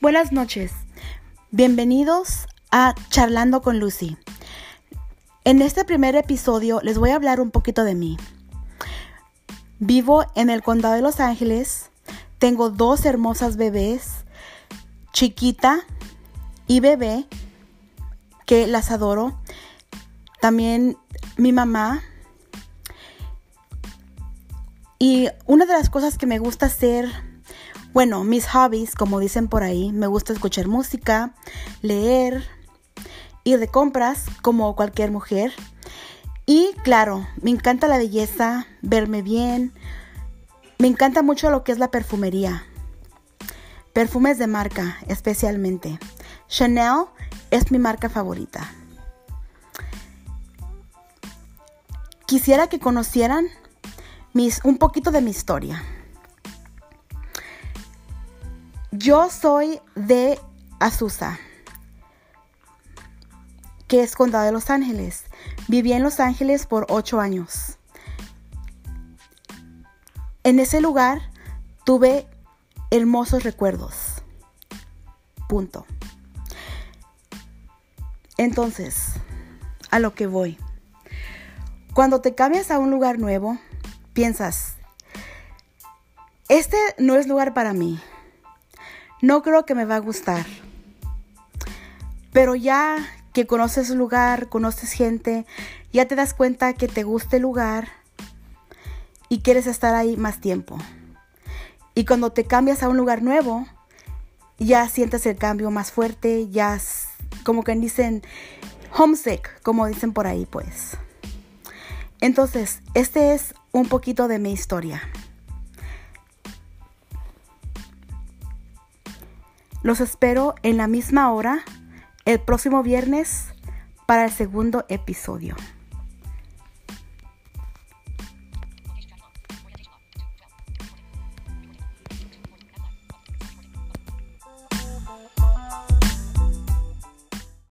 Buenas noches. Bienvenidos a Charlando con Lucy. En este primer episodio les voy a hablar un poquito de mí. Vivo en el condado de Los Ángeles. Tengo dos hermosas bebés, chiquita y bebé, que las adoro. También mi mamá. Y una de las cosas que me gusta hacer bueno, mis hobbies, como dicen por ahí, me gusta escuchar música, leer, ir de compras, como cualquier mujer. Y claro, me encanta la belleza, verme bien. Me encanta mucho lo que es la perfumería. Perfumes de marca, especialmente. Chanel es mi marca favorita. Quisiera que conocieran mis, un poquito de mi historia. Yo soy de Azusa, que es condado de Los Ángeles. Viví en Los Ángeles por ocho años. En ese lugar tuve hermosos recuerdos. Punto. Entonces, a lo que voy. Cuando te cambias a un lugar nuevo, piensas, este no es lugar para mí no creo que me va a gustar. Pero ya que conoces el lugar, conoces gente, ya te das cuenta que te gusta el lugar y quieres estar ahí más tiempo. Y cuando te cambias a un lugar nuevo, ya sientes el cambio más fuerte, ya como que dicen homesick, como dicen por ahí, pues. Entonces, este es un poquito de mi historia. Los espero en la misma hora el próximo viernes para el segundo episodio.